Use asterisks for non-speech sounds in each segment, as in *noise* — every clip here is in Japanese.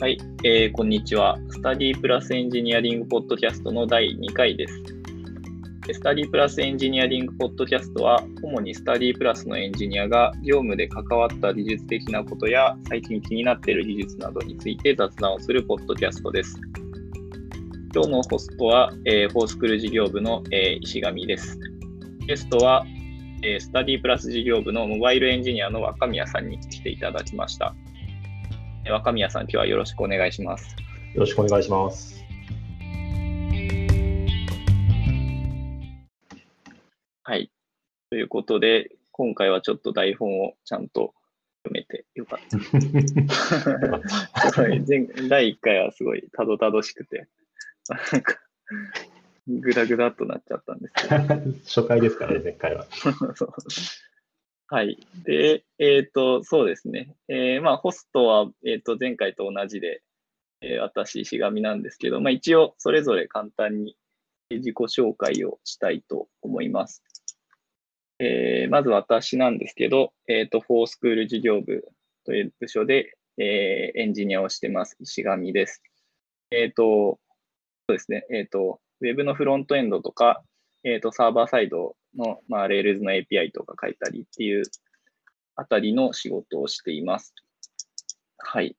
はい、えー、こんにちは。スタディプラスエンジニアリングポッドキャストの第2回です。スタディプラスエンジニアリングポッドキャストは、主にスタディプラスのエンジニアが業務で関わった技術的なことや、最近気になっている技術などについて雑談をするポッドキャストです。今日のホストは、えー、フォースクール事業部の、えー、石上です。ゲストは、えー、スタディプラス事業部のモバイルエンジニアの若宮さんに来ていただきました。若宮さん、今日はよろしくお願いします。よろしくお願いします。はい。ということで、今回はちょっと台本をちゃんと読めてよかった。*laughs* 前第1回はすごいたどたどしくて、なんか、ぐだぐだとなっちゃったんですけど。*laughs* 初回ですからね、前回は。*laughs* はい。で、えっ、ー、と、そうですね。えー、まあ、ホストは、えっ、ー、と、前回と同じで、え私、しがみなんですけど、まあ、一応、それぞれ簡単に自己紹介をしたいと思います。えまず私なんですけど、えっ、と、フォースクール事業部という部署で、えエンジニアをしてます、石上です。えっ、と、そうですね。えっ、と、ウェブのフロントエンドとか、えっ、と、サーバーサイドの、まあ、Rails の API とか書いたりっていうあたりの仕事をしています。はい。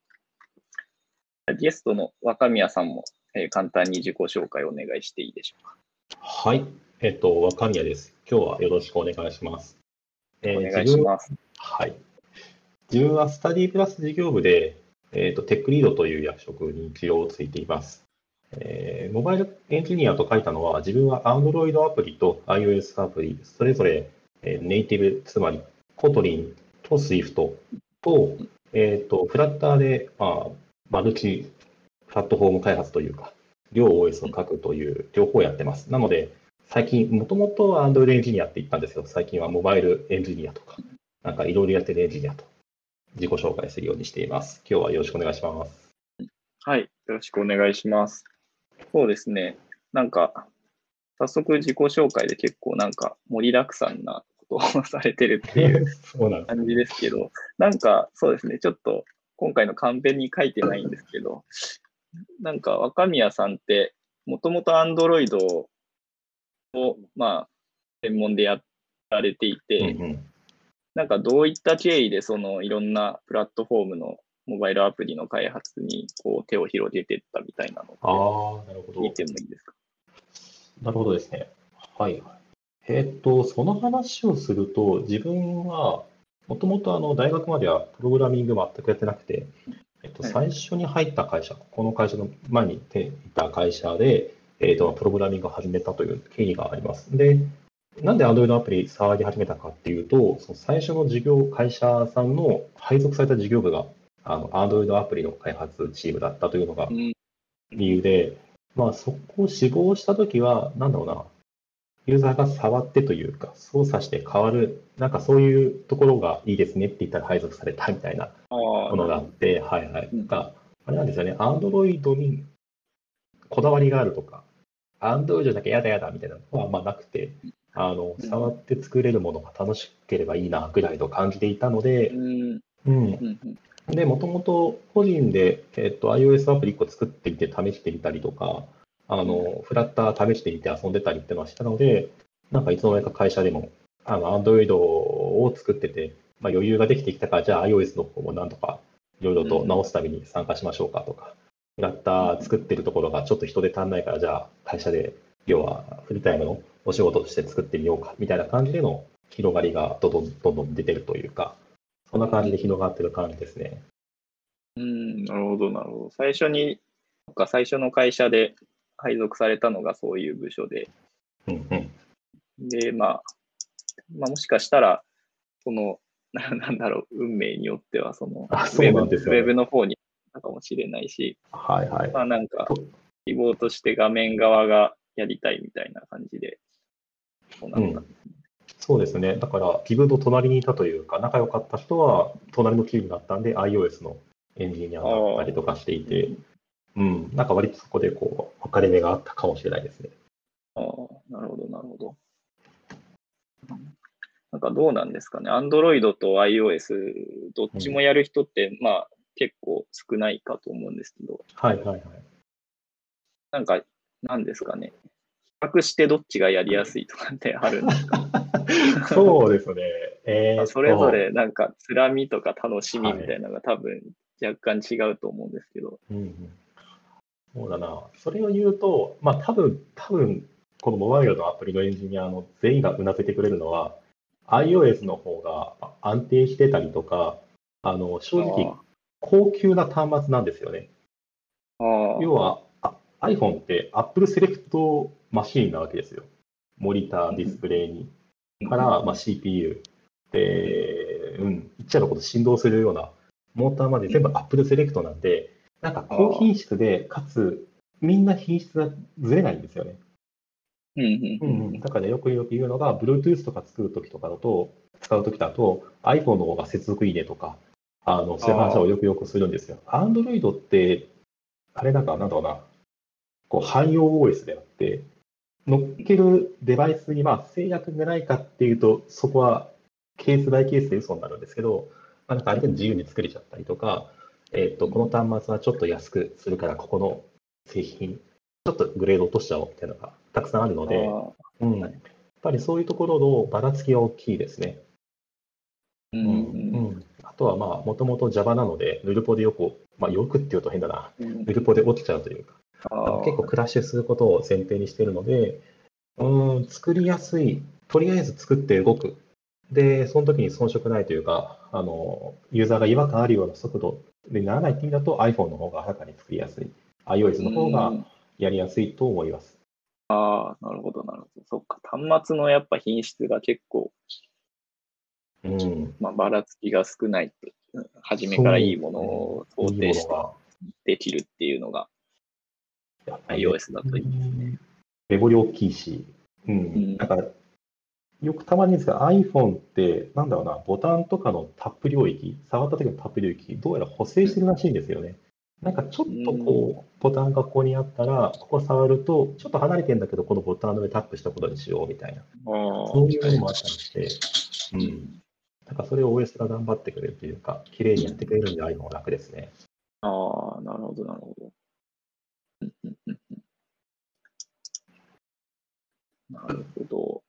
ゲストの若宮さんも、えー、簡単に自己紹介をお願いしていいでしょうか。はい。えっ、ー、と、若宮です。今日はよろしくお願いします。えー、お願いします。はい。自分はスタディプラス事業部で、えっ、ー、と、テックリードという役職に一応ついています。えー、モバイルエンジニアと書いたのは、自分は Android アプリと iOS アプリ、それぞれ、えー、ネイティブ、つまり Kotlin と Swift と、えーと、フラッターで、まあ、マルチプラットフォーム開発というか、両 OS を書くという両方やってます。なので、最近、もともとは Android エンジニアって言ったんですけど、最近はモバイルエンジニアとか、なんかいろいろやってるエンジニアと自己紹介するようにしています。今日はよろしくお願いします。はい、よろしくお願いします。そうですね。なんか、早速自己紹介で結構なんか盛りだくさんなことをされてるっていう *laughs* 感じですけど、なんかそうですね、ちょっと今回のカンペに書いてないんですけど、なんか若宮さんってもともと Android を、まあ、専門でやられていて、うんうん、なんかどういった経緯でそのいろんなプラットフォームのモバイルアプリの開発にこう手を広げていったみたいなのあなるほど聞いてもいいですか？なるほどですね。はい。えっ、と、その話をすると、自分は、もともとあの大学まではプログラミング全くやってなくて、えっと、最初に入った会社、この会社の前にいた会社で、えっと、プログラミングを始めたという経緯があります。で、なんで Android アプリ触り始めたかっていうと、その最初の事業、会社さんの配属された事業部があの、Android アプリの開発チームだったというのが理由で、まあ、そこを志望したときは、なんだろうな、ユーザーが触ってというか、操作して変わる、なんかそういうところがいいですねって言ったら配属されたみたいなものがあって、はいはい。なんか、あれなんですよね、Android にこだわりがあるとか、Android だけやだやだみたいなのはあんまなくて、あの、触って作れるものが楽しければいいなぐらいと感じていたので、うん、うんで、もともと個人で、えっと、iOS アプリ1個作っていて試してみたりとか、あの、フラッター試してみて遊んでたりっていうのはしたので、なんかいつの間にか会社でも、あの、Android を作ってて、まあ、余裕ができてきたから、じゃあ iOS の方もなんとかいろいろと直すために参加しましょうかとか、フラッター作ってるところがちょっと人で足んないから、じゃあ会社で、要はフルタイムのお仕事として作ってみようか、みたいな感じでの広がりがどんどんどんどん出てるというか、そんな感じで広がってる感じですね。うん、なるほど、なるほど。最初に、か最初の会社で配属されたのがそういう部署で、うんうん、で、まあ、まあ、もしかしたら、その、な *laughs* なんだろう、運命によっては、その、あそね、ウェブの方にあったかもしれないし、はいはい。まあなんか、希望として画面側がやりたいみたいな感じで、そうなったんですね。そうですね。だから、自分の隣にいたというか、仲良かった人は、隣のチームだったんで、iOS のエンジニアだったりとかしていて、うん、なんか割とそこでこう、分かれ目があったかもしれないですね。ああ、なるほど、なるほど。なんかどうなんですかね。Android と iOS、どっちもやる人って、うん、まあ、結構少ないかと思うんですけど、はいはいはい。なんか、なんですかね。比較してどっちがやりやすいとかってあるんですかそうですね。えーとそれぞれなんか、つらみとか楽しみみたいなのが多分若干違うと思うんですけど。うんうんそうだな。それを言うと、まあ多分、多分、このモバイルのアプリのエンジニアの全員がうなずいてくれるのは、iOS の方が安定してたりとか、あの、正直、高級な端末なんですよね。あーあー要は、あ iPhone って Apple Select マシーンなわけですよ。モニター、ディスプレイに。から、まあ、CPU。で、うん、言っちゃえばこの振動するようなモーターまで全部 Apple Select なんで、なんか高品質で、かつ、みんな品質がずれないんですよね。うんうんうんうん、だからよくよく言うのが、Bluetooth とか作るときとかだと、使うときだと、iPhone の方が接続いいねとか、あのそういう話をよくよくするんですよ。Android って、あれなんか、なんだろうな、こう汎用 OS であって、乗っけるデバイスにまあ制約がないかっていうと、そこはケースバイケースで嘘になるんですけど、まあ、なんかある程度自由に作れちゃったりとか、えっとこの端末はちょっと安くするから、ここの製品、ちょっとグレード落としちゃおうっていうのがたくさんあるので、あうん、やっぱりそういうところのばらつきが大きいですね。ーううん。ん。あとはまあ、もともと Java なので、ヌルポでよく、まあ、よくっていうと変だな、うん。ヌルポで落ちちゃうというか、結構クラッシュすることを前提にしているので、うん、作りやすい、とりあえず作って動く。で、その時に遜色ないというか、あの、ユーザーが違和感あるような速度にならないって意味だと iPhone の方がはるかに作りやすい。iOS の方がうんやりやすいと思います。ああ、なるほど、なるほど。そっか、端末のやっぱ品質が結構、うん。まあ、ばらつきが少ないと、うん初めからいいものを想定してできるっていうのが iOS だといいですね。メモリ大きいし、うん、んなんか、よくたまにですが、iPhone って、なんだろうな、ボタンとかのタップ領域、触った時のタップ領域、どうやら補正してるらしいんですよね。なんかちょっとこう、ボタンがここにあったら、ここ触ると、ちょっと離れてんだけど、このボタンの上タップしたことにしようみたいな、あそういうのもあったりして、うん。なんかそれを OS が頑張ってくれるというか、綺麗にやってくれるんで iPhone は楽ですね。ああ、なるほど、なるほど。うんうんうんうんなるほど。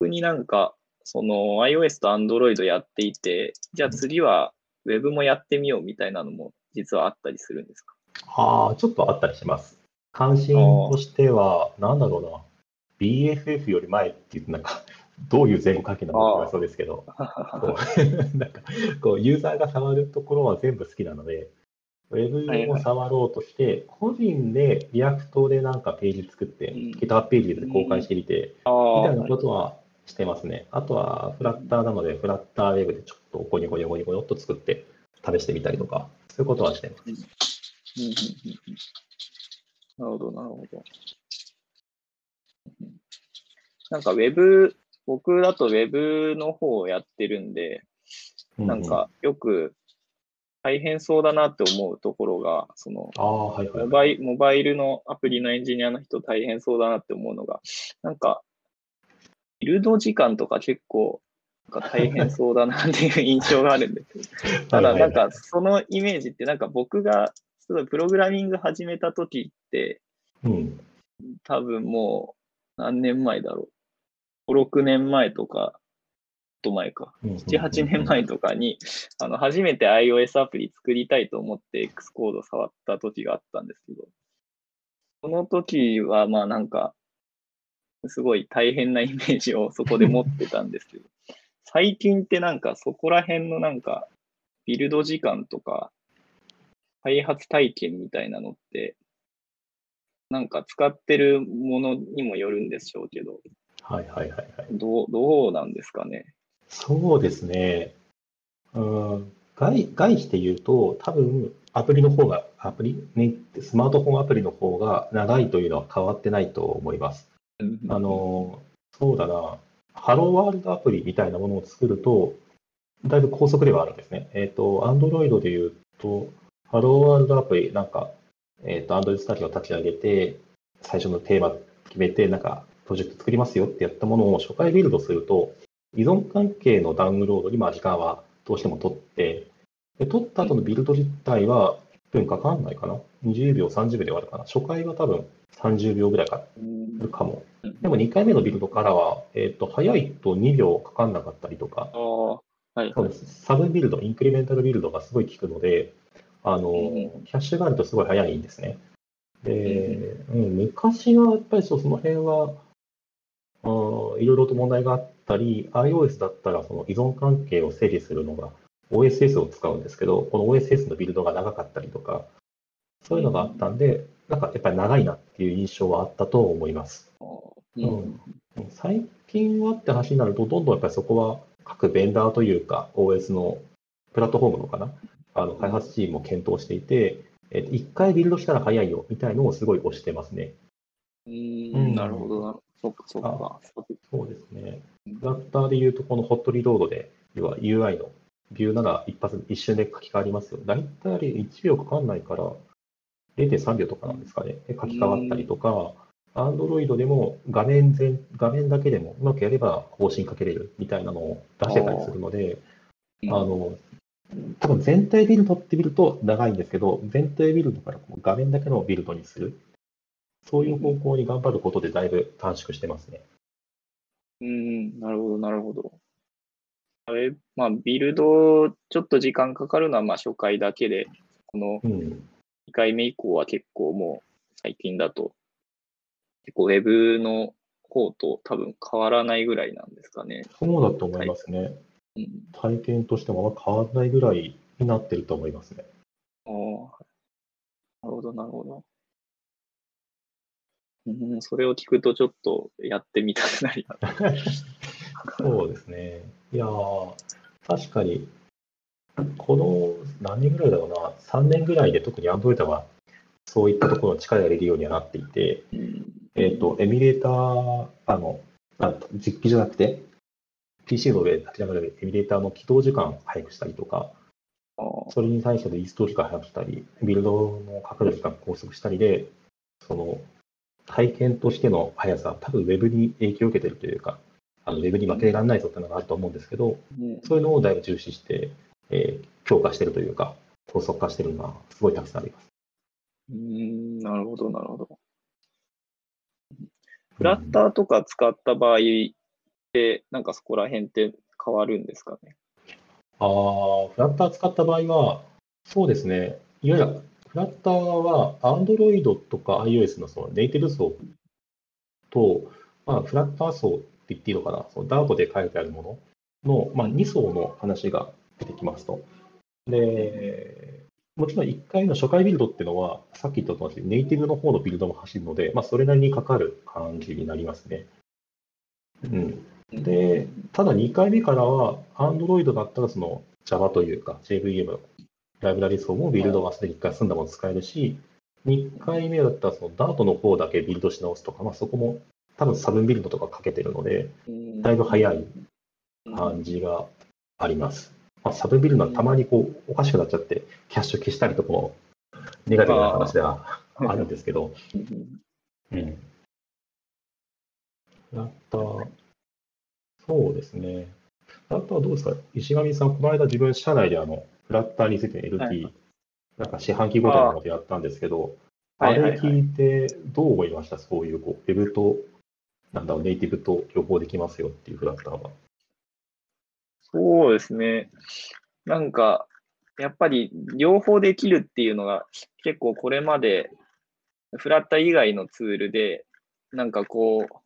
逆になんか、その iOS と Android やっていて、じゃあ次は Web もやってみようみたいなのも実はあったりするんですか？ああ、ちょっとあったりします。関心としては、なんだろうな、BFF より前って言って、なんか、*laughs* どういう前後関係なのかそうですけど、*laughs* *laughs* なんかこうユーザーが触るところは全部好きなので、ウェブを触ろうとして、個人で React でなんかページ作って、うん GitHub ページで公開してみて、ああみたいなことはしてますね。あとは、フラッターなので、フラッターウェブでちょっとゴニゴニゴニゴニっと作って試してみたりとか、そういうことはしてます。なるほど、なるほど。うんなんか Web、僕だと Web の方をやってるんで、なんかよく大変そうだなって思うところが、そのああ、はいはいモ。バイモバイルのアプリのエンジニアの人大変そうだなって思うのが、なんか、ビルド時間とか結構なんか大変そうだなっていう印象があるんですよ。*laughs* ただ、なんか、そのイメージって、なんか僕が、プログラミング始めた時って、うん、多分もう、何年前だろう。5、6年前とか、と前か。7、8年前とかに、あの、初めて iOS アプリ作りたいと思って X コード触った時があったんですけど、その時は、まあなんか、すごい大変なイメージをそこで持ってたんですけど、*laughs* 最近ってなんかそこら辺のなんか、ビルド時間とか、開発体験みたいなのって、なんか使ってるものにもよるんでしょうけど、はいはいはいはい。どう、どうなんですかね。そうですね。うん、外外して言うと、多分アプリの方が、アプリ、ね、スマートフォンアプリの方が長いというのは変わってないと思います。あの、そうだな、ハローワールドアプリみたいなものを作ると、だいぶ高速ではあるんですね。えっ、と、Android で言うと、ハローワールドアプリ、なんか、えっ、と、Android スタジオを立ち上げて、最初のテーマ決めて、なんか、プロジェクト作りますよってやったものを初回ビルドすると、依存関係のダウンロードにまあ時間はどうしても取って、で取った後のビルド自体は1分かかんないかな？20秒、30秒で終わるかな？初回は多分30秒ぐらいかかうんるかも。うんでも2回目のビルドからは、えっ、と、早いと2秒かかんなかったりとか、はい。サブビルド、インクリメンタルビルドがすごい効くので、あの、うんキャッシュがあるとすごい早いんですね。で、うん、昔はやっぱりそうその辺は、いろいろと問題があったり、iOS だったらその依存関係を整理するのが OSS を使うんですけど、この OSS のビルドが長かったりとか、そういうのがあったんで、なんかやっぱり長いなっていう印象はあったと思います。ううんん最近はって話になると、どんどんやっぱりそこは各ベンダーというか、OS のプラットフォームのかな、あの開発チームも検討していて、えっと1回ビルドしたら早いよみたいのをすごい推してますね。ううんん、なるほどな。そっかそっか。そうですね。フラッターで言うと、このホットリロードで、要は UI のビューなら一発、一瞬で書き換わりますよ。大体あれ1秒かかんないから、0.3秒とかなんですかね。で書き換わったりとか、Android でも画面全、画面だけでもうまくやれば更新かけれるみたいなのを出してたりするので、あの、多分全体ビルドって見ると長いんですけど、全体ビルドからこう画面だけのビルドにする。そういう方向に頑張ることでだいぶ短縮してますね。うん、なるほど、なるほど。あれ、まあ、ビルド、ちょっと時間かかるのは、まあ、初回だけで、このうん。2回目以降は結構もう、最近だと、結構ウェブの方と多分変わらないぐらいなんですかね。そうだと思いますね。うん。体験としてもあんま変わらないぐらいになってると思いますね。ああ、なるほど、なるほど。うん、それを聞くとちょっとやってみたくなります。*laughs* そうですね。いやー、確かに、この何年ぐらいだろうな、3年ぐらいで特に Android はそういったところの力を入れるようにはなっていて、うんえっ、と、エミュレーター、あの、なんと実機じゃなくて、PC の上で立ち上がるエミュレーターの起動時間を早くしたりとか、あーそれに対してのインストール時間を早くしたり、ビルドのかかる時間を拘束したりで、その体験としての速さ、多分 Web に影響を受けてるというか、あの Web に負けられないぞっていうのがあると思うんですけど、うんそういうのをだいぶ重視して、えー強化してるというか、高速化してるのがすごいたくさんあります。うーん、なるほど、なるほど。フラッターとか使った場合って、なんかそこら辺って変わるんですかね？あーフラッター使った場合は、そうですね、いわゆるフラッターは Android とか iOS のそのネイティブ層と、まあ、フラッター層って言っていいのかな、その Dart で書いてあるものの、まあ、2層の話が出てきますと。で、もちろん1回の初回ビルドっていうのは、さっき言ったとおり、ネイティブの方のビルドも走るので、まあ、それなりにかかる感じになりますね。うん。で、ただ2回目からは、Android だったらその Java というか JVM ライブラリ層もビルドがすでに1回済んだもの使えるし、2回目だったらその Dart の方だけビルドし直すとか、まあ、そこも多分サブビルドとかかけてるので、うんだいぶ早い感じがあります。まあ、サブビルドはたまにこうおかしくなっちゃって、キャッシュ消したりとかもネガティブな話ではあるんですけど、うんうん。フラッター、そうですね。フラッターはどうですか？石上さん、この間自分、社内であの、フラッターについて LT、はいなんか四半期ごとのことやったんですけど、あれ聞いてどう思いました？そういう、こう、ウェブと、なんだろう、ネイティブと両方できますよっていうフラッターは。そうですね。なんか、やっぱり両方できるっていうのが結構これまでフラッター以外のツールで、なんかこう、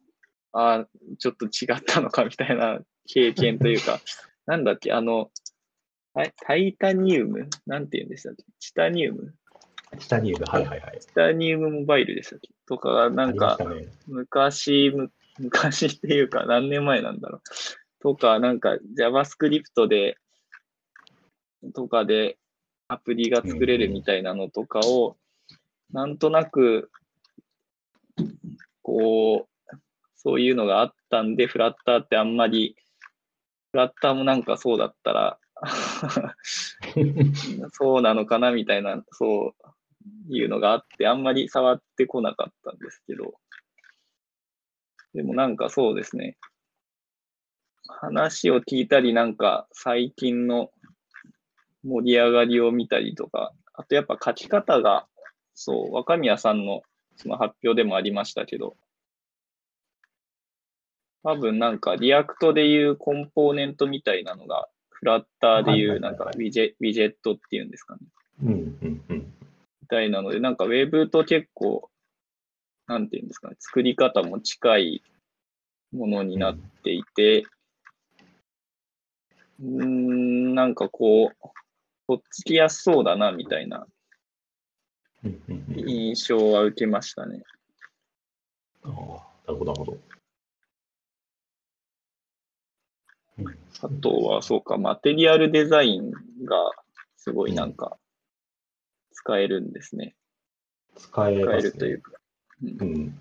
あーちょっと違ったのかみたいな経験というか、*laughs* なんだっけ、あの、タイタイタニウム？なんて言うんでしたっけ？チタニウム？下にいる、はいはいはい。チタニウムモバイルでしたっけ？とか、なあんかね。昔、む昔っていうか何年前なんだろう？とか、なんか JavaScript で、とかでアプリが作れるみたいなのとかを、なんとなく、こう、そういうのがあったんで、フラッターってあんまり、フラッターもなんかそうだったら、*laughs* そうなのかなみたいな、そういうのがあって、あんまり触ってこなかったんですけど、でもなんかそうですね、話を聞いたり、なんか最近の盛り上がりを見たりとか、あとやっぱ書き方が、そう、若宮さんのその発表でもありましたけど、多分なんか React でいうコンポーネントみたいなのが、フラッターでいうなんかウィジェウィジェットっていうんですかね。うんうんうん。みたいなので、なんかウェブと結構、なんていうんですかね、作り方も近いものになっていて、うーん、なんかこう、とっつきやすそうだな、みたいな印象は受けましたね。ああ、なるほど、なるほど。うんあとは、そうか、マテリアルデザインがすごいなんか使えるんですね。使え使えますね。るというか。うんうん。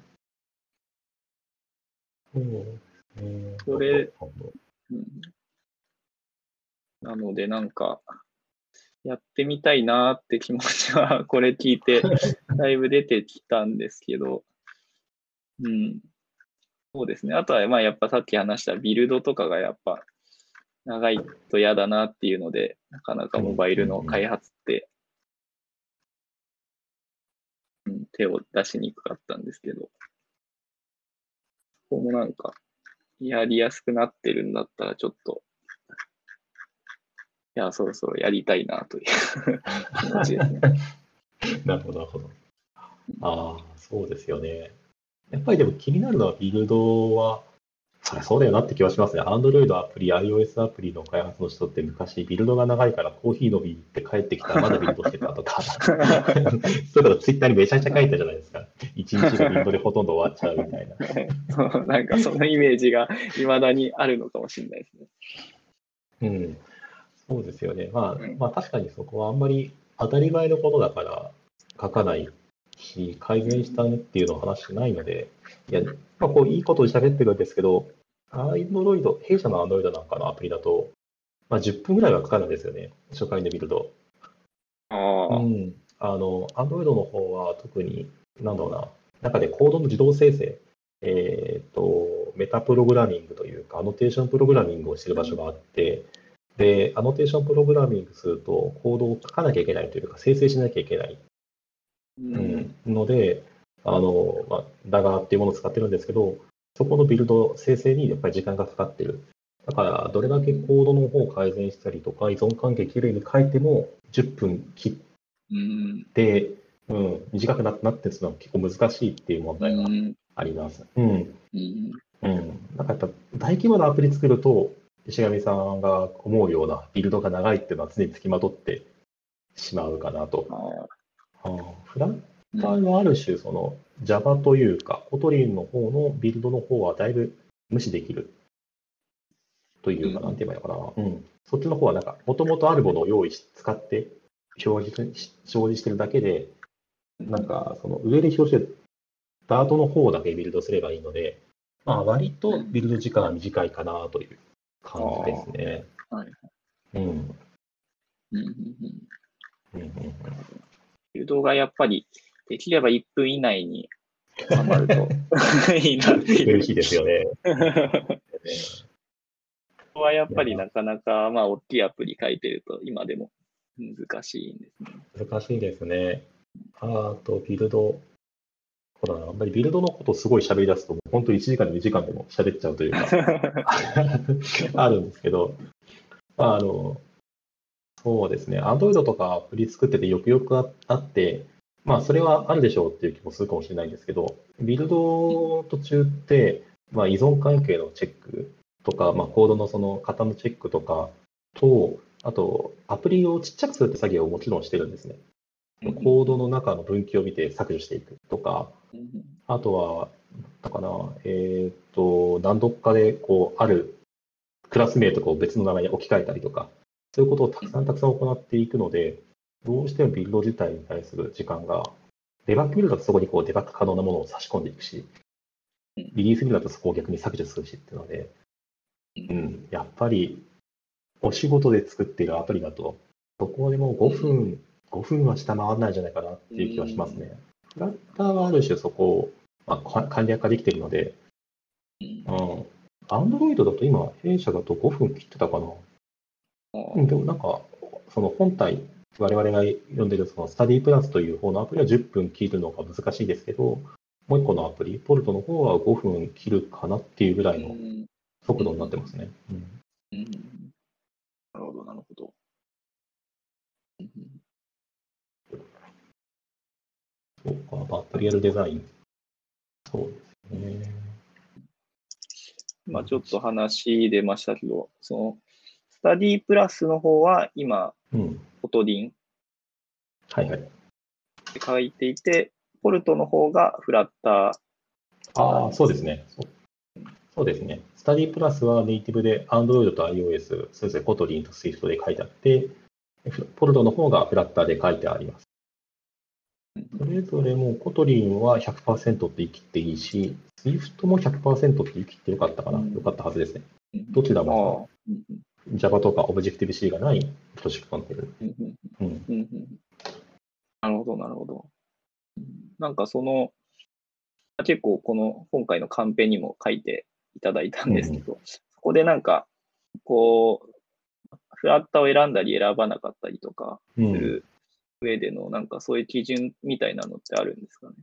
そうえーこれうんなので、なんか、やってみたいなって気持ちは、これ聞いて、だいぶ出てきたんですけど、うん。そうですね。あとは、まあ、やっぱさっき話したビルドとかがやっぱ、長いと嫌だなっていうので、なかなかモバイルの開発って、うん、手を出しにくかったんですけど、ここもなんか、やりやすくなってるんだったら、ちょっと、いや、そろそろやりたいなという *laughs* 気持ちですね。なるほど、なるほど。ああ、そうですよね。やっぱりでも気になるのはビルドは、そりゃそうだよなって気はしますね。Android アプリ、iOS アプリの開発の人って昔ビルドが長いからコーヒー飲みに行って帰ってきたらまだビルドしてたとか、*laughs* そういうことツイッターにめちゃくちゃ書いたじゃないですか。一日がビルドでほとんど終わっちゃうみたいな。なんかそのイメージが未だにあるのかもしれないですね。うん、そうですよね。まあ、うんまあ確かにそこはあんまり当たり前のことだから書かないし、改善したねっていうのを話してないので、いや、まあこういいことを喋ってるんですけど、Android、弊社の Android なんかのアプリだと、まあ10分ぐらいはかかるんですよね。初回で見ると。ああ、うん。あの、Android の方は特に、なんだろうな、中でコードの自動生成、えっ、と、メタプログラミングというか、アノテーションプログラミングをしてる場所があって、で、アノテーションプログラミングすると、コードを書かなきゃいけないというか、生成しなきゃいけない、ので、あの、まあ、ダガーっていうものを使ってるんですけど、そこのビルド、生成にやっぱり時間がかかってる。だから、どれだけコードの方を改善したりとか、依存関係きれいに書いても、10分切っうんで、うん、短くななってるのは結構難しいっていう問う題がんあります。うん。うんうん。なんかやっぱ大規模なアプリ作ると、石上さんが思うようなビルドが長いっていうのは常につきまとってしまうかなと。あフラッうんターはある種、その Java というか、コトリンの方のビルドの方はだいぶ無視できるというか、うんなんて言えばいいのかな。うん。そっちの方はなんか、もともとあるものを用意し、使って表示し表示してるだけで、なんか、その上で表示してるダートの方だけビルドすればいいので、まあ、割とビルド時間は短いかなという感じですね。はいうん。うんうんうんうんうん誘導がやっぱりできれば1分以内に収まると *laughs* いいなっていう。嬉しいですよね。ここはやっぱりなかなか、まあ、大きいアプリ書いてると今でも難しいんですね。難しいですね。あと、ビルド。ほら、あんまりビルドのことすごい喋り出すと、本当1時間で2時間でも喋っちゃうというか、*laughs* あるんですけど、まあ、あの、そうですね、Android とかアプリ作っててよくよくああって、まあ、それはあるでしょうっていう気もするかもしれないんですけど、ビルド途中って、まあ、依存関係のチェックとか、まあ、コードのその型のチェックとかと、あと、アプリをちっちゃくするって作業をもちろんしてるんですね。コードの中の分岐を見て削除していくとか、あとは、だかな、えっ、と、何度かで、こう、あるクラス名とかを別の名前に置き換えたりとか、そういうことをたくさんたくさん行っていくので、どうしてもビルド自体に対する時間が、デバッグビルドだとそこにこうデバッグ可能なものを差し込んでいくし、リリースビルドだとそこを逆に削除するしっていうので、うん、やっぱり、お仕事で作っているアプリだと、どこでも5分、5分は下回らないんじゃないかなっていう気はしますね。フラッターはある種そこを、まあ、か簡略化できているので、うん。アンドロイドだと今、弊社だと5分切ってたかな。うん、でもなんか、その本体、我々が読んでるそのスタディプラスという方のアプリは10分切るのが難しいですけど、もう一個のアプリ、ポルトの方は5分切るかなっていうぐらいの速度になってますね。うん。うん、なるほど、なるほど。そうか、バッテリアルデザイン。そうですね。まあ、ちょっと話出ましたけど、その、スタディプラスの方は今、うん、 Kotlin。はいはい。書いていて、ポルトの方がフラッター。ああ、そうですねそ。そうですね。スタディプラスはネイティブで Android と iOS、それぞれ Kotlin と Swift で書いてあって、ポルトの方がフラッターで書いてあります。それぞれも Kotlin は100%って言い切っていいし、Swift も100%って言い切ってよかったかな、うん、よかったはずですね。どちらも Java とか Objective-C がないプロジェクトになってる。うん、なるほど、なるほど。なんかその、結構この今回のカンペにも書いていただいたんですけど、うん、そこでなんか、こう、フラッターを選んだり選ばなかったりとかする上での、なんかそういう基準みたいなのってあるんですかね？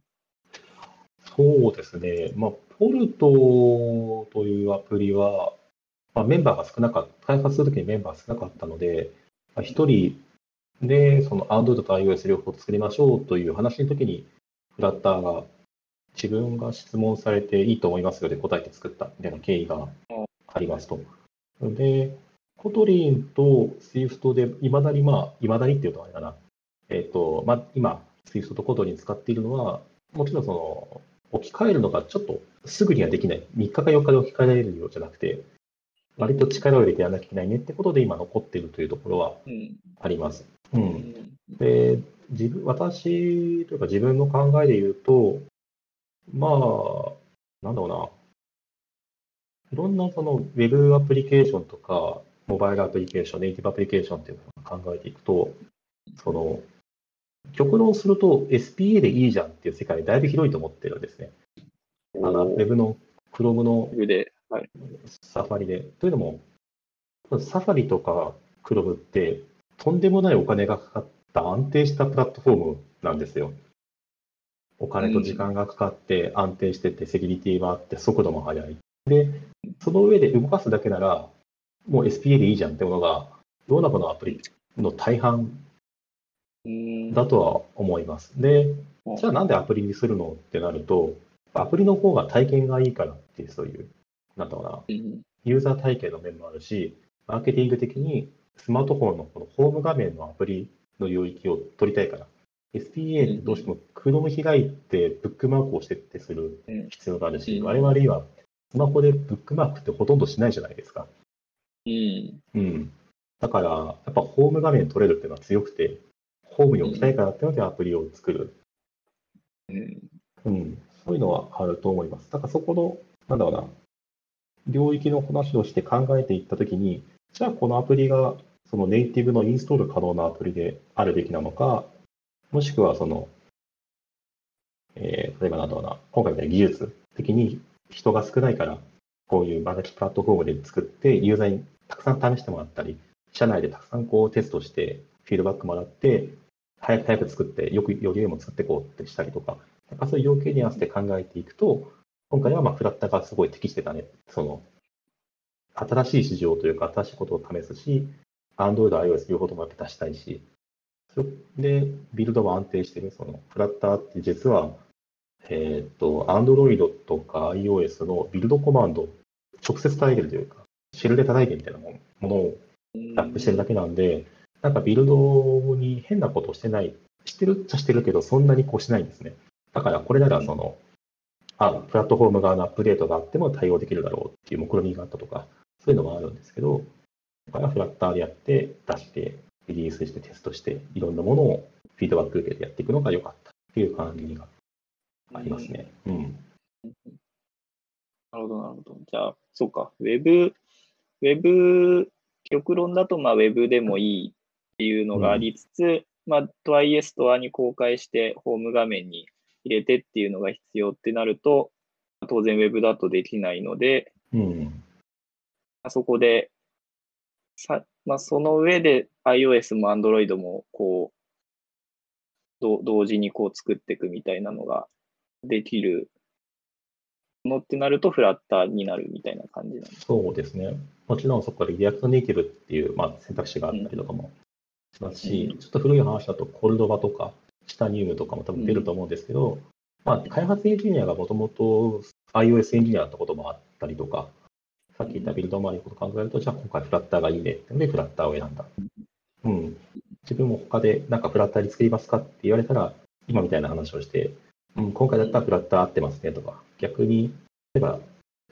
そうですね。まあ、ポルトというアプリは、まあ、メンバーが少なかった、開発するときにメンバー少なかったので、まあ、1人で、その Android と iOS 両方作りましょうという話の時に、フラッターが自分が質問されていいと思いますよで答えて作ったみたいな経緯がありますと。で、 Kotlin と Swift で、いまだにまあ、いまだにっていうとあれかな。えっ、ー、と、まあ、今、Swift と Kotlin 使っているのは、もちろんその、置き換えるのがちょっとすぐにはできない。3日か4日で置き換えられるようじゃなくて、割と力を入れてやらなきゃいけないねってことで今残っているというところはあります。うん。で、自分、私というか自分の考えで言うと、まあ、なんだろうな。いろんなそのウェブアプリケーションとか、モバイルアプリケーション、ネイティブアプリケーションっていうのを考えていくと、その、極論すると SPA でいいじゃんっていう世界だいぶ広いと思ってるんですね。あの、ウェブの Chrome のサファリで。というのも、サファリとか Chrome ってとんでもないお金がかかった安定したプラットフォームなんですよ。お金と時間がかかって安定してて、セキュリティがあって速度も速い。で、その上で動かすだけなら、もう SPA でいいじゃんってものが、世の中のアプリの大半だとは思います。で、じゃあなんでアプリにするのってなると、アプリの方が体験がいいからっていう、そういう、なんだろうな、ユーザー体験の面もあるし、マーケティング的にスマートフォンのこのホーム画面のアプリの領域を取りたいから、SPA ってどうしても Chrome 開いてブックマークをしてってする必要があるし、我々はスマホでブックマークってほとんどしないじゃないですか。うん。うん。だから、やっぱホーム画面取れるっていうのは強くて、ホームに置きたいからっていうのでアプリを作る。うん。うん。そういうのはあると思います。だからそこの、なんだろうな、領域の話をして考えていったときに、じゃあこのアプリがそのネイティブのインストール可能なアプリであるべきなのか、もしくはその、えー、例えばなんだろうな、今回みたいな技術的に人が少ないから、こういうマルチプラットフォームで作って、ユーザーにたくさん試してもらったり、社内でたくさんこうテストして、フィードバックもらって、早く早く作って、よくよりも作っていこうってしたりとか、なんかそういう要件に合わせて考えていくと、今回はまあフラッターがすごい適してたね。その、新しい市場というか、新しいことを試すし、Android、iOS 両方ともやって出したいし、で、ビルドも安定してる、その、フラッターって実は、えっ、ー、と、Android とか iOS のビルドコマンド、直接叩いてるというか、シェルで叩いてみたいなものをラップしてるだけなんで、なんかビルドに変なことをしてない、してるっちゃしてるけど、そんなにこうしないんですね。だからこれならその、あ、プラットフォーム側のアップデートがあっても対応できるだろうっていう目論見があったとか、そういうのもあるんですけど、だからフラッターでやって、出して、リリースしてテストして、いろんなものをフィードバック受けてやっていくのが良かったっていう感じがありますね。うん。なるほど、なるほど。じゃあ、そうか、ウェブ、ウェブ、極論だと、まあ、ウェブでもいいっていうのがありつつ、うん、まあ、とはいえストアに公開して、ホーム画面に入れてっていうのが必要ってなると、当然ウェブだとできないので、うん、そこでさまあ、その上で iOS も Android もこう、ど同時にこう作っていくみたいなのができるのってなると、フラッターになるみたいな感じなんですそうですね。もちろんそこから React Native っていう、まあ、選択肢があったりとかもしますし、うんちょっと古い話だと Cordova とか、Titanium とかも多分出ると思うんですけど、まあ、開発エンジニアがもともと iOS エンジニアだったこともあったりとか、さっき言ったビルド周りのことを考えると、じゃあ今回フラッターがいいねってので、フラッターを選んだ。うん。自分も他でなんかフラッターに作りますかって言われたら、今みたいな話をして、うん、今回だったらフラッター合ってますねとか、逆に、例えば、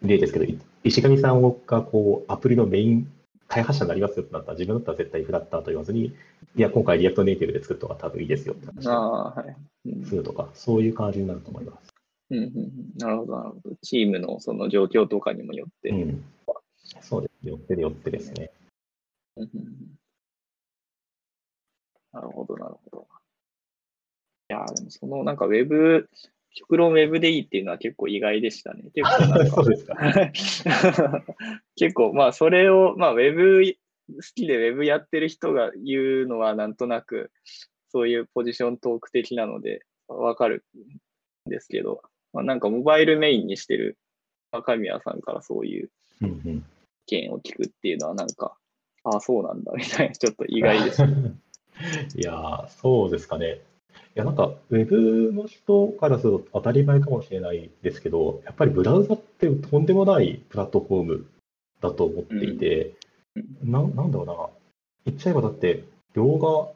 例ですけど、い石上さんがこうアプリのメイン開発者になりますよってなったら、自分だったら絶対フラッターと言わずに、いや、今回 React Native で作った方が多分いいですよって話あをあ、はい。うんするとか、そういう感じになると思います。うんうんうんなるほど、なるほど。チームのその状況とかにもよって。うん。そうです。よってでよってですね。うんなるほど、なるほど。いやー、でもそのなんかウェブ、極論ウェブでいいっていうのは結構意外でしたね。*laughs* 結構なんかそうですか。*laughs* 結構、まあ、それを、まあ、ウェブ好きでウェブやってる人が言うのは、なんとなく、そういうポジショントーク的なので、わかるんですけど、まあ、なんかモバイルメインにしてる若宮さんからそういう。意見を聞くっていうのは、なんか、ああ、そうなんだ、みたいな、ちょっと意外です。*laughs* いやー、そうですかね。いや、なんか、ウェブの人からすると当たり前かもしれないですけど、やっぱりブラウザってとんでもないプラットフォームだと思っていて、ななんだろうな、言っちゃえばだって、両が好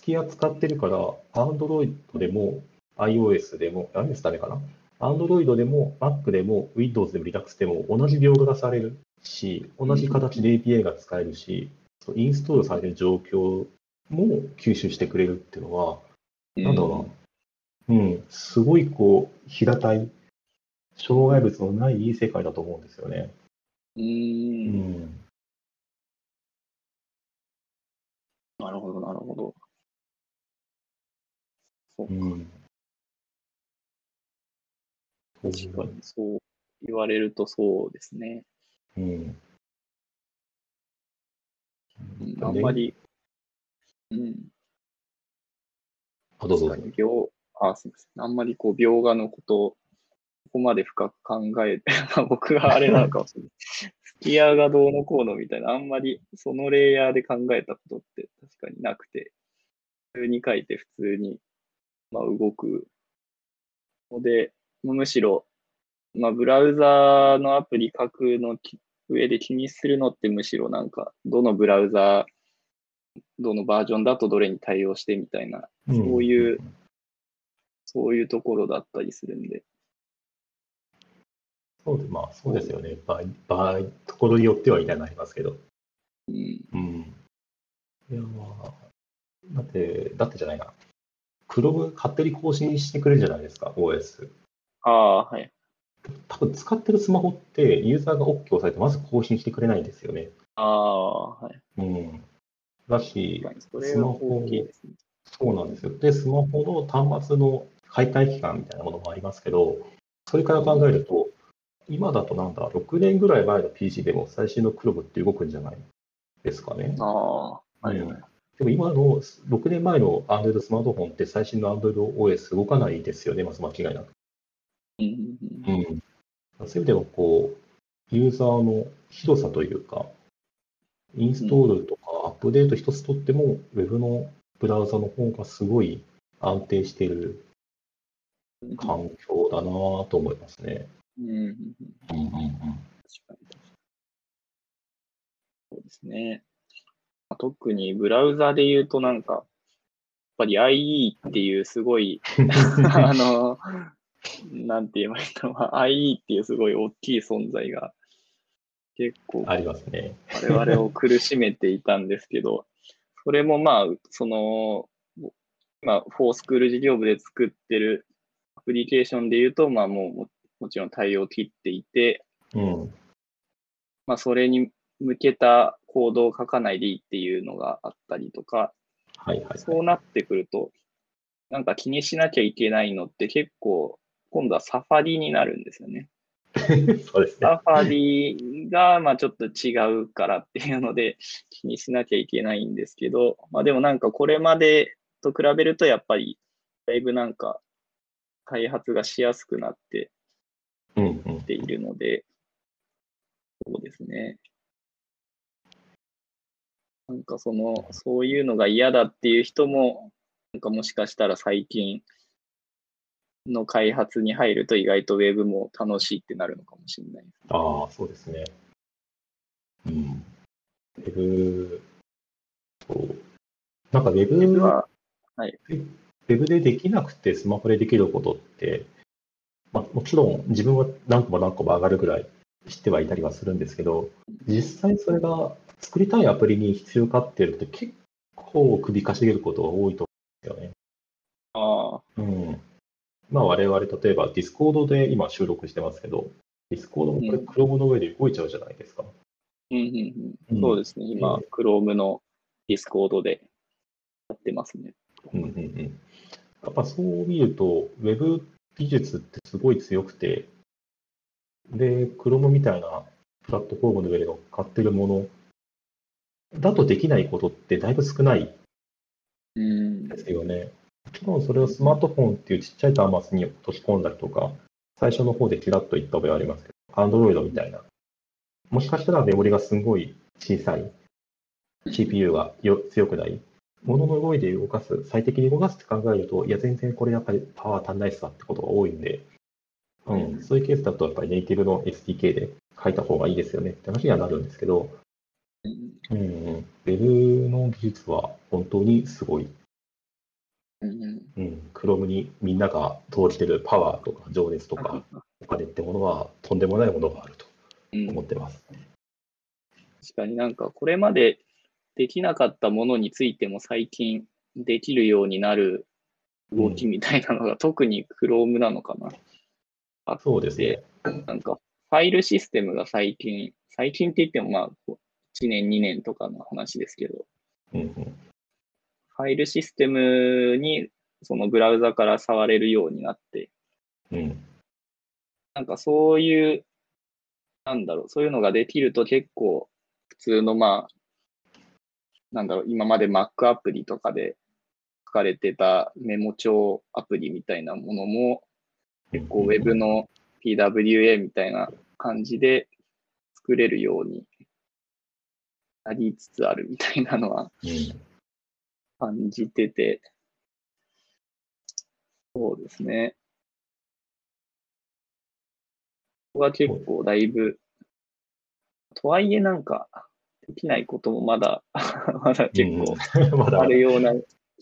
き扱ってるから、Android でも iOS でも、iOS ダメかな ?Android でも Mac でも Windows でも Linux でも同じ描画がされるし、同じ形で API が使えるし、インストールされる状況も吸収してくれるっていうのは、なんだろうな、うん、すごいこう、平たい、障害物のないいい世界だと思うんですよね。うんん。なるほど、なるほど。そうか、うん。確かに、そう言われるとそうですね。うん。うん、あんまり、うん、あ、どうぞ確かに描、あ、すみません。あんまりこう、描画のことを、ここまで深く考えて、*laughs* まあ僕があれなのかもしれない。スキアがどうのこうのみたいな、あんまりそのレイヤーで考えたことって確かになくて、普通に書いて普通に、まあ、動くので、むしろ、まあ、ブラウザーのアプリ書くのき上で気にするのってむしろなんか、どのブラウザー、どのバージョンだとどれに対応してみたいな、そういうそういうところだったりするんで。そうでまあ、そうですよね。場合、場合、ところによってはみたいになりますけど。うん。うん。いや、まあ、だって、だってじゃないな。Chrome 勝手に更新してくれるじゃないですか、OS。ああ、はい。多分使ってるスマホって、ユーザーが OK を押さえて、まず更新してくれないんですよね。ああ、はい。うん。だし、確かにそうなんですよ。で、スマホの端末の解体期間みたいなものもありますけど、それから考えると、今だとなんだ、6年ぐらい前の PC でも最新の Chrome って動くんじゃないですかね。ああ、はい。でも今の6年前の Android スマートフォンって最新の Android OS 動かないですよね、まず間違いなく。うんうんうんうん。そういう意味では、こう、ユーザーの広さというか、インストールとかアップデート一つとっても、Web のブラウザの方がすごい安定しているうん環境だなと思いますね。うんうんうんうんうんうん。確かに。そうですね。まあ特にブラウザで言うとなんか、やっぱり IE っていうすごい、*laughs* あの、なんて言えばいいのか、IE っていうすごい大きい存在が結構ありますね。我々を苦しめていたんですけど、*laughs* それもまあ、その、まあ、フォースクール事業部で作ってるアプリケーションで言うと、まあもうももちろん対応を切っていて、うん。まあそれに向けたコードを書かないでいいっていうのがあったりとか、はいはい、そうなってくると、なんか気にしなきゃいけないのって結構、今度はサファリになるんですよね。はい。そうですね。サファリが、まあちょっと違うからっていうので気にしなきゃいけないんですけど、まあでもなんかこれまでと比べるとやっぱりだいぶなんか開発がしやすくなってうんうん。ているので、そうですね。なんかその、そういうのが嫌だっていう人も、なんかもしかしたら最近の開発に入ると意外とウェブも楽しいってなるのかもしれない。ああ、そうですね。うん。ウェブ、そう。なんかウェブウェブは、ウェブでできなくてスマホでできることって、まあ、もちろん自分は何個も何個も上がるぐらい知ってはいたりはするんですけど、実際それが作りたいアプリに必要かっていうと結構首かしげることが多いと思うんですよね。ああ、うん。まあ我々例えば Discord で今収録してますけど、Discord もこれうん Chrome の上で動いちゃうじゃないですか。うんうんう。うんんそうですね。今、Chrome の Discord でやってますね。うんうんうん。やっぱそう見ると、ウェブ技術ってすごい強くて、で、Chrome みたいなプラットフォームの上で乗っかってるものだとできないことってだいぶ少ないうん。ですよね。もちろんそれをスマートフォンっていうちっちゃい端末に落とし込んだりとか、最初の方でキラッと言った覚えはありますけど、Android みたいな。もしかしたらメモリがすごい小さい、CPU がよ強くない、ものの動いで動かす、最適に動かすって考えると、いや、全然これやっぱりパワー足んないっすわってことが多いんで、うん、そういうケースだとやっぱりネイティブの SDK で書いた方がいいですよねって話にはなるんですけど、うんうんうん、ウェブの技術は本当にすごい。うんうん、Chrome にみんなが投じてるパワーとか情熱とかお金ってものはとんでもないものがあるとうん思ってます。確かになんかこれまでできなかったものについても最近できるようになる動きみたいなのが特に Chrome なのかな。あそうですね。なんかファイルシステムが最近、最近って言ってもまあ1年2年とかの話ですけど、うんうんファイルシステムにそのブラウザから触れるようになって、うん。なんかそういう、なんだろう、そういうのができると結構普通のまあ、なんだろう、今まで Mac アプリとかで書かれてたメモ帳アプリみたいなものも、結構 Web の PWA みたいな感じで作れるようになりつつあるみたいなのはうん感じてて、そうですね。ここは結構だいぶ、とはいえなんか、できないこともまだ、*laughs* まだ結構 *laughs* あるような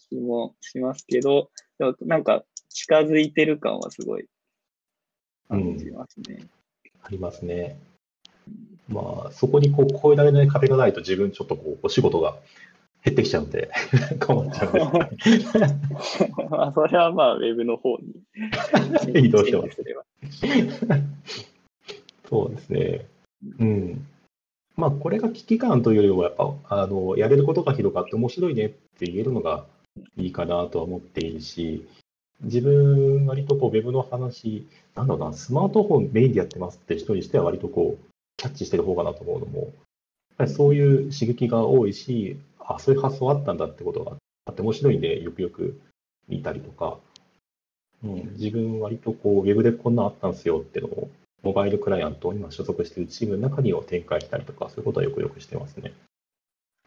気もしますけど、でもなんか近づいてる感はすごい感じますね。ありますね。まあ、そこにこう越えられない壁がないと自分ちょっとこうお仕事が減ってきちゃうんで *laughs* 困っちゃうんです *laughs* まあそれはまあ、ウェブの方に *laughs* 移動してます。そうですね。うん。まあ、これが危機感というよりも、やっぱ、あの、やれることが広がって面白いねって言えるのがいいかなとは思っているし、自分、割とこう、ウェブの話、なんだろうな、スマートフォンメインでやってますって人にしては、割とこう、キャッチしてる方かなと思うのも、そういう刺激が多いし、あ、そういう発想あったんだってことがあって面白いんで、よくよく見たりとか、うん、自分、割とこう、ウェブでこんなんあったんですよっていうのを、モバイルクライアント、今所属しているチームの中にを展開したりとか、そういうことはよくよくしてますね。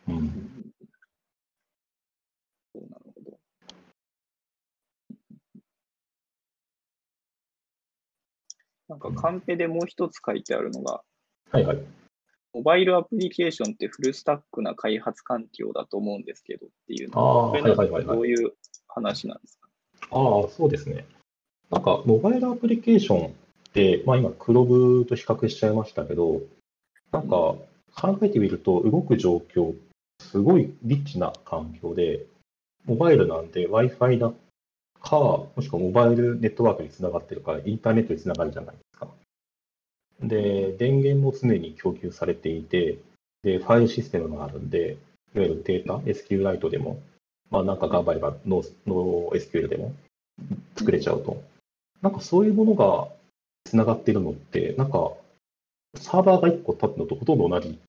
うん。そうなるほど。なんかカンペでもう一つ書いてあるのが、はいはい。モバイルアプリケーションってフルスタックな開発環境だと思うんですけどっていうあのは、あ、こ。どういう話なんですか？ああ、そうですね。なんか、モバイルアプリケーションって、まあ今、クロブと比較しちゃいましたけど、なんか、考えてみると、動く状況、すごいリッチな環境で、モバイルなんで Wi-Fi だか、もしくはモバイルネットワークにつながってるか、インターネットにつながるじゃない。で、電源も常に供給されていて、で、ファイルシステムがあるんで、いわゆるデータ、SQLite でも、まあなんか頑張ればノーノー SQL でも作れちゃうと。なんかそういうものがつながっているのって、なんかサーバーが1個立つのとほとんど同じ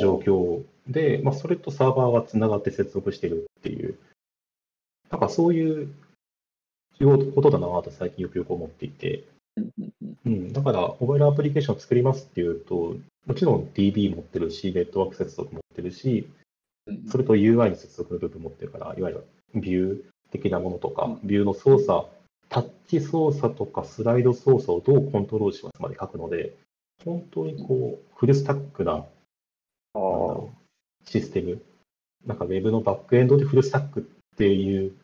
状況で、まあ、それとサーバーがつながって接続してるっていう、なんかそういうことだなと最近よくよく思っていて、うんうんうん。うん、だから、モバイルアプリケーションを作りますっていうと、もちろん DB 持ってるし、ネットワーク接続持ってるし、うん。それと UI に接続の部分持ってるから、いわゆるビュー的なものとかうん、ビューの操作、タッチ操作とかスライド操作をどうコントロールしますまで書くので、本当にこう、フルスタックなシステム、なんか Web のバックエンドでフルスタックっていう、っ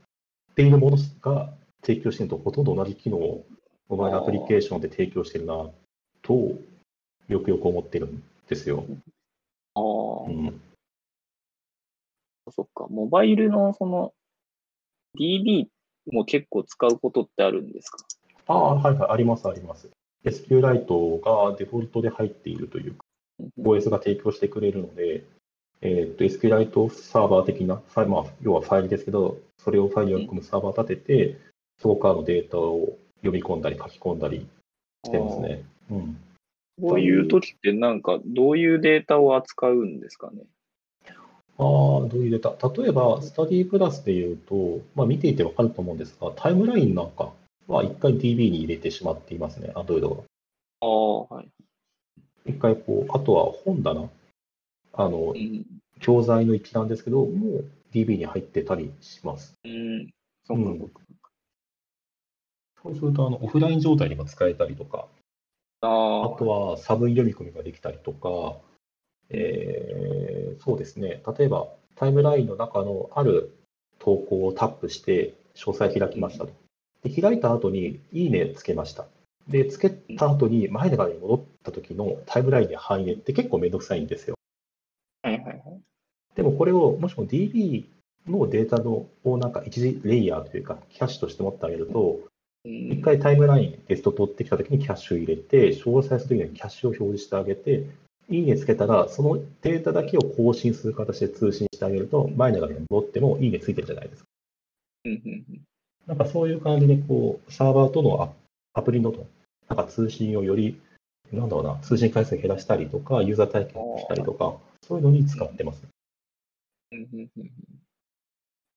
ていうものが提供してるのとほとんど同じ機能をモバイルアプリケーションで提供してるなと、よくよく思ってるんですよ。あうー、ん、そっか。モバイルのその DB も結構使うことってあるんですか？ああ、はいはい、あります、あります。SQLite がデフォルトで入っているというか、OS が提供してくれるので、えー、と SQLite サーバー的な、まあ、要はファイルですけど、それをファイルに読み込むサーバーを立てて、そこからのデータを読み込んだり書き込んだりしてますね。うん、こういう時ってなんかどういうデータを扱うんですかね？ああ、どういうデータ？例えば、スタディプラスでいうと、まあ、見ていてわかると思うんですが、タイムラインなんかは一回 DB に入れてしまっていますね、Android が。ああ、はい。一回こう、あとは本棚、あのう、ん。教材の一覧ですけど、もう DB に入ってたりします。うん。そっかそっか。そうすると、あのオフライン状態にも使えたりとか、ああ、あとは差分読み込みができたりとか、えーそうですね、例えばタイムラインの中のある投稿をタップして、詳細開きましたと。で開いた後に、いいねつけました。で、つけた後に前の画面に戻った時のタイムラインに反映って結構めんどくさいんですよ。はいはいはい。でもこれをもしも DB のデータのをなんか一時レイヤーというか、キャッシュとして持ってあげると、うん一回タイムライン、ゲスト取ってきたときにキャッシュ入れて、詳細するときにはキャッシュを表示してあげて、いいねつけたら、そのデータだけを更新する形で通信してあげると、前の画面に戻ってもいいねついてるじゃないですか。うんうんうんなんかそういう感じで、こう、サーバーとのアアプリのと、なんか通信をより、なんだろうな、通信回数を減らしたりとか、ユーザー体験をしたりとか、そういうのに使ってます。うんうんうんうん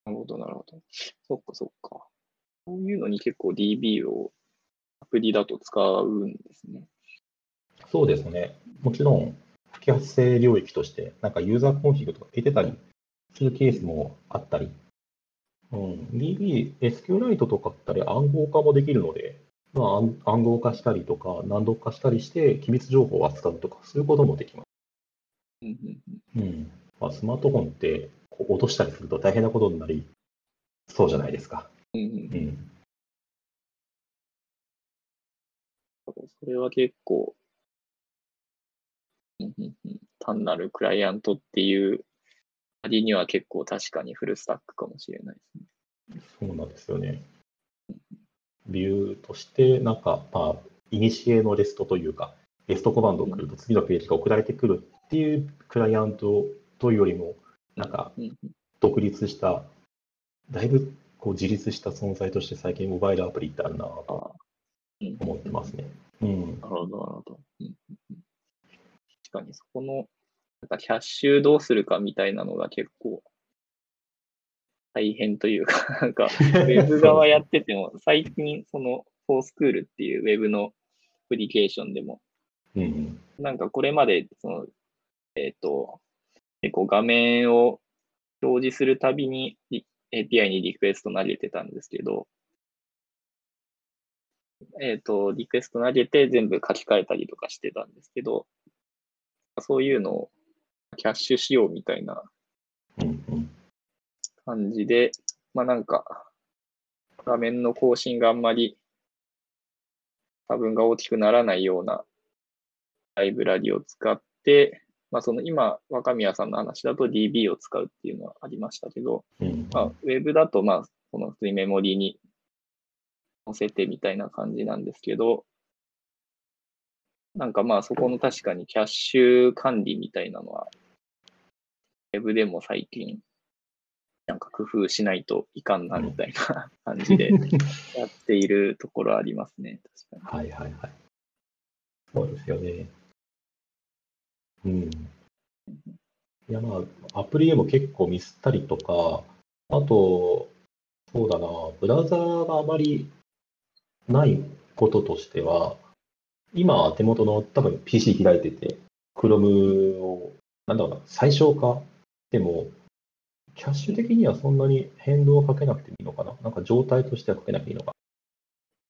なるほど、なるほど。そっかそっか。こういうのに結構 DB をアプリだと使うんですね。そうですね。もちろん、不揮発性領域として、なんかユーザーコンフィグとか入れてたりするケースもあったり、うん、DB、SQLite とかったり暗号化もできるので、まあ、暗暗号化したりとか、難読化したりして、機密情報を扱うとか、そういうこともできます。うんうんまあ、スマートフォンって、こう落としたりすると大変なことになりそうじゃないですか。うんうんうん、それは結構、うんうんうん単なるクライアントっていう割には結構確かにフルスタックかもしれないですね。そうなんですよね。ビューとして、なんか、まあ、イニシエのレストというか、レストコマンドを送ると次のページが送られてくるっていうクライアントというよりも、なんか、独立した、だいぶこう自立した存在として最近モバイルアプリってあるなとうん思ってますね。うん。なるほど、なるほど。うん確かにそこの、なんかキャッシュどうするかみたいなのが結構大変というか、*laughs* なんか、ウェブ側やってても、*laughs* 最近、その、フォースクールっていうウェブのアプリケーションでも、うん。なんかこれまで、その、えっ、と、結構画面を表示するたびにリ API にリクエスト投げてたんですけど、えっ、と、リクエスト投げて全部書き換えたりとかしてたんですけど、そういうのをキャッシュしようみたいな。感じで、まあなんか、画面の更新があんまり差分が大きくならないようなライブラリを使って、まあその今、若宮さんの話だと DB を使うっていうのはありましたけど、うん。まあ、ウェブだと、まあ、この普通にメモリに載せてみたいな感じなんですけど、なんかまあそこの確かにキャッシュ管理みたいなのは、ウェブでも最近、なんか工夫しないといかんなみたいな感じで *laughs* やっているところありますね、確かに。はいはいはい。そうですよね。うん。いや、まあ、アプリでも結構ミスったりとか、あと、そうだな、ブラウザーがあまりないこととしては、今、手元の多分 PC 開いてて、Chrome を、なんだろうな、最小化でも、キャッシュ的にはそんなに変動をかけなくてもいいのかな？なんか状態としてはかけなくていいのか。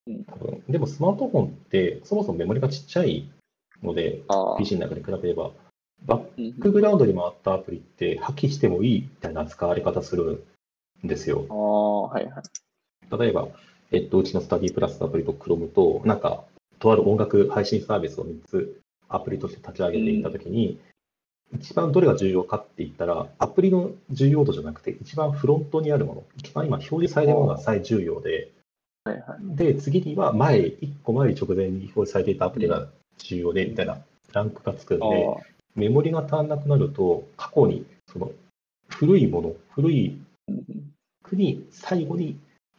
うん多分。でもスマートフォンってそもそもメモリがちっちゃいので。PC の中に比べれば、バッうんクグラウンドに回ったアプリって破棄してもいいみたいな扱われ方するんですよ。ああ、はいはい。例えば、えっと、うちのスタディプラスのアプリと Chrome と、なんか、とある音楽配信サービスを3つアプリとして立ち上げていったときに、一番どれが重要かって言ったら、アプリの重要度じゃなくて、一番フロントにあるもの、一番今表示されているものが最重要で、はいはい。で、次には前、1個前に直前に表示されていたアプリが重要で、みたいなランクがつくんあで、あ。メモリが足んなくなると、過去に、その、古いもの、古い国最後に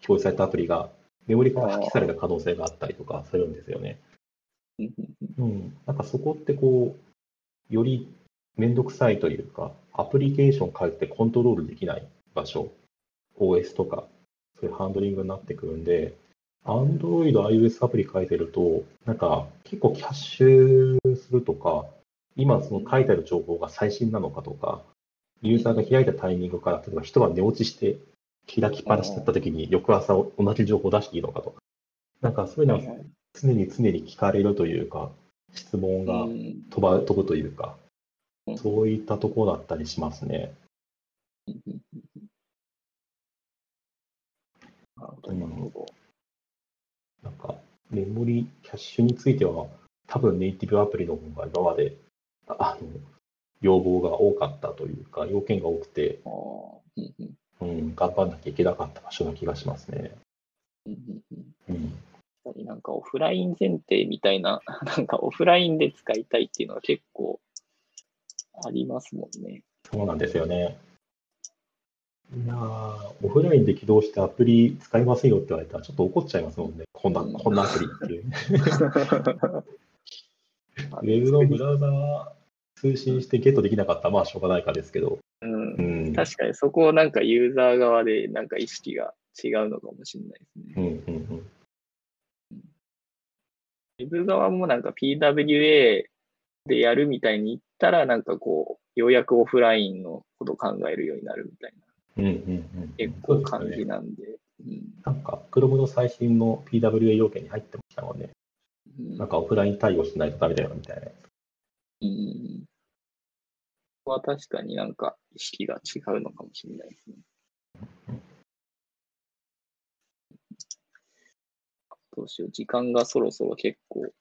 表示されたアプリがメモリから破棄された可能性があったりとかするんですよね。うん。なんかそこってこう、よりめんどくさいというか、アプリケーション変えてコントロールできない場所、OS とか、そういうハンドリングになってくるんで、Android、iOS アプリ書いてると、なんか結構キャッシュするとか、今その書いてある情報が最新なのかとか、ユーザーが開いたタイミングから、例えば人が寝落ちして開きっぱなしだった時に翌朝同じ情報を出していいのかとか、なんかそういうのは常に常に聞かれるというか、質問がうん。飛ば飛ぶというかうん、そういったところだったりしますね。なるほど、なるほど。なんか、メモリキャッシュについては、多分ネイティブアプリの方が今まで、あの、要望が多かったというか、要件が多くて。うん頑張んなきゃいけなかった場所な気がしますね。うんなんかオフライン前提みたいな、*laughs* なんかオフラインで使いたいっていうのは結構ありますもんね。そうなんですよね。いやーオフラインで起動してアプリ使いませんよって言われたらちょっと怒っちゃいますもんね。こんな、うんこんなアプリっていう。*laughs* ウェブのブラウザー通信してゲットできなかったらまあしょうがないかですけど。うんうん。確かにそこをなんかユーザー側でなんか意識が違うのかもしれないですね。うんうんうん。ウェブ側もなんか PWA でやるみたいに言ったらなんかこう、ようやくオフラインのことを考えるようになるみたいなうんうんうん。結構感じなんで。うんなんか、Chrome の最新の PWA 要件に入ってましたもんね。うんなんかオフライン対応しないとダメだよみたいな。うん。ここは確かになんか意識が違うのかもしれないですね。どうしよう、時間がそろそろ結構、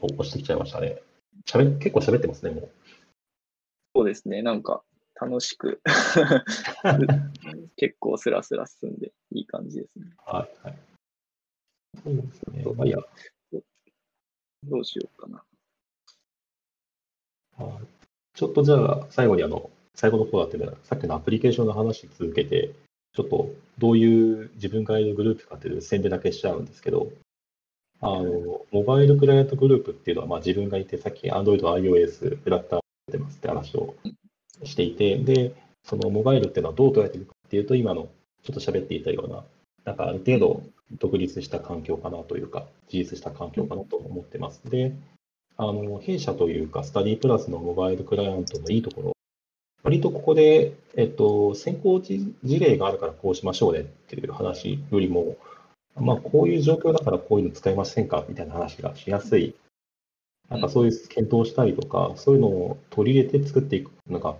お押してきちゃいましたね。しゃべ結構喋ってますね、もう。そうですね、なんか楽しく *laughs* 結構スラスラ進んでいい感じですね。はいはい。そうですね。まあいいや。どうしようかな。ちょっとじゃあ、最後にあの、最後の方だって、さっきのアプリケーションの話続けて、ちょっとどういう自分がいるグループかっていう宣伝だけしちゃうんですけど、あの、モバイルクライアントグループっていうのは、まあ自分がいて、さっき Android、iOS、フラッターってますって話をしていて、で、そのモバイルっていうのはどう捉えてるかっていうと、今のちょっと喋っていたような、なんかある程度独立した環境かなというか、自立した環境かなと思ってます。で、あの、弊社というか、スタディプラスのモバイルクライアントのいいところ、割とここで、えっと、先行事例があるからこうしましょうねっていう話よりも、まあ、こういう状況だからこういうの使いませんかみたいな話がしやすい、なんかそういう検討したりとか、そういうのを取り入れて作っていくのが、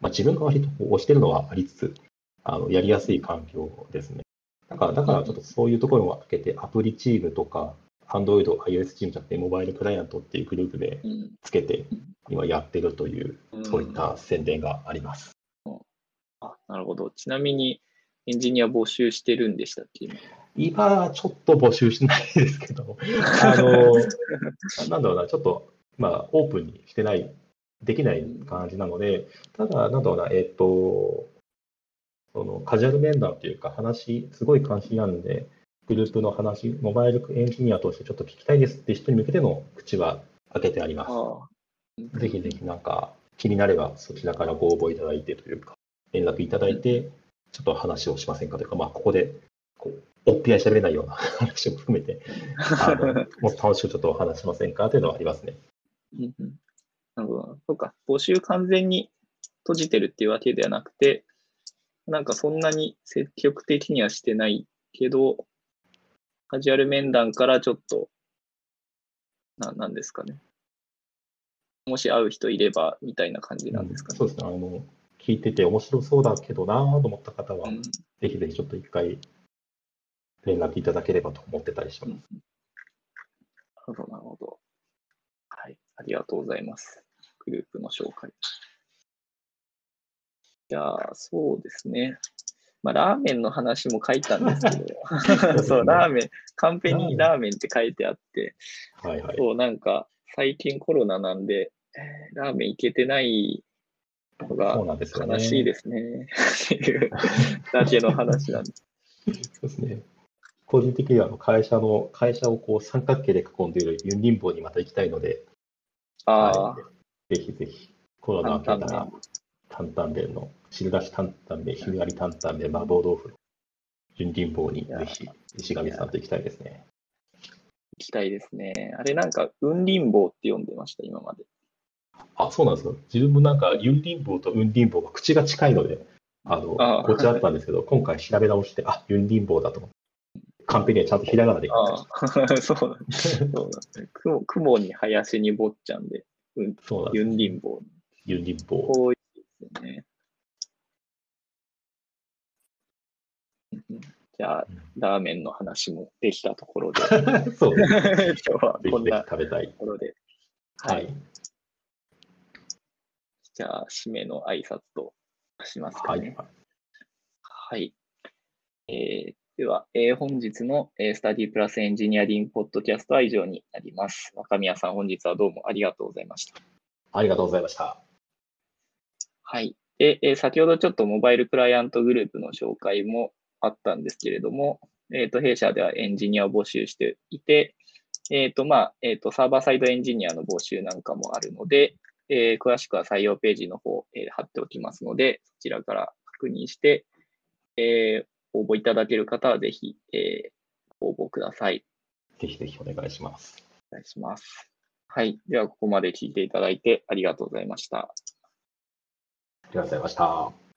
まあ、自分が割とこう押してるのはありつつ、あのやりやすい環境ですね。だから、だからちょっとそういうところも開けて、アプリチームとか、Android、iOS チームじゃなくて、モバイルクライアントっていうグループでうん。つけて、今やってるという、そういった宣伝があります。あ、なるほど。ちなみにエンジニア募集してるんでしたっけ？今今、ちょっと募集しないですけど、*laughs* あの、なんだろうな、ちょっと、まあ、オープンにしてない、できない感じなので、ただ、なんだろうな、えっ、と、そのカジュアル面談というか、話、すごい関心あるんで、グループの話、モバイルエンジニアとしてちょっと聞きたいですって人に向けての口は開けてあります。ぜひぜひなんか気になればそちらからご応募いただいてというか、連絡いただいて、ちょっと話をしませんかというか、まあ、ここでこうおっぴらいしゃべれないような *laughs* 話も含めて、あの *laughs* もっと楽しくちょっとお話しませんかというのはありますね。うんうんなるほど。そうか。募集完全に閉じてるっていうわけではなくて、なんかそんなに積極的にはしてないけど、カジュアル面談からちょっと、ななんですかね。もし会う人いればみたいな感じなんですかね。そうですね。あの聞いてて面白そうだけどなぁと思った方は、うんぜひぜひちょっと一回連絡いただければと思ってたりします。なるほど、なるほど。はい、ありがとうございます。グループの紹介。じゃあ、そうですね。まあ、ラーメンの話も書いたんですけど、*laughs* そう、ラーメン、カンペにラーメンって書いてあって、はいはい。そう、なんか、最近コロナなんで、えーラーメン行けてないのが。悲しいですね。っていうだけの話なんです。*laughs* そうですね。個人的には会社の、会社をこう三角形で囲んでいるユンリンボにまた行きたいので、ああ、はい、ぜひぜひコロナ明けた担ら担々麺の汁出し担々麺、ひんやり担々麺、麻婆豆腐のユンリンボにぜひ石上さんと行きたいですね。行きたいですね。あれなんか、雲林坊って呼んでました、今まで。あ、そうなんですよ。自分もなんかユンリンボとウンリンボが口が近いので、あの、こっちだったんですけど、今回調べ直して、あ、ユンリンボだと思って。カンペにはちゃんとひらがなで書いてそうなんです。そうなんですね。雲雲に林に坊ちゃんで、うん、そうなんです雲林坊。ユンリンボ。こういうですよね。じゃあ、ラーメンの話もできたところで、*laughs* そう。*laughs* 今日はこんなと食べたい。ころで、はい。じゃあ、締めの挨拶としますかはい。ね。はい。えーでは、えー本日の、えースタディプラスエンジニアリングポッドキャストは以上になります。若宮さん、本日はどうもありがとうございました。ありがとうございました。はい。で、えー先ほどちょっとモバイルクライアントグループの紹介もあったんですけれども、えっ、と、弊社ではエンジニアを募集していて、えっ、と、まあ、えっ、と、サーバーサイドエンジニアの募集なんかもあるので、えー詳しくは採用ページの方、えー貼っておきますので、そちらから確認して、えー応募いただける方はぜひ、えー応募ください。ぜひぜひお願いします。お願いします。はい。では、ここまで聞いていただいてありがとうございました。ありがとうございました。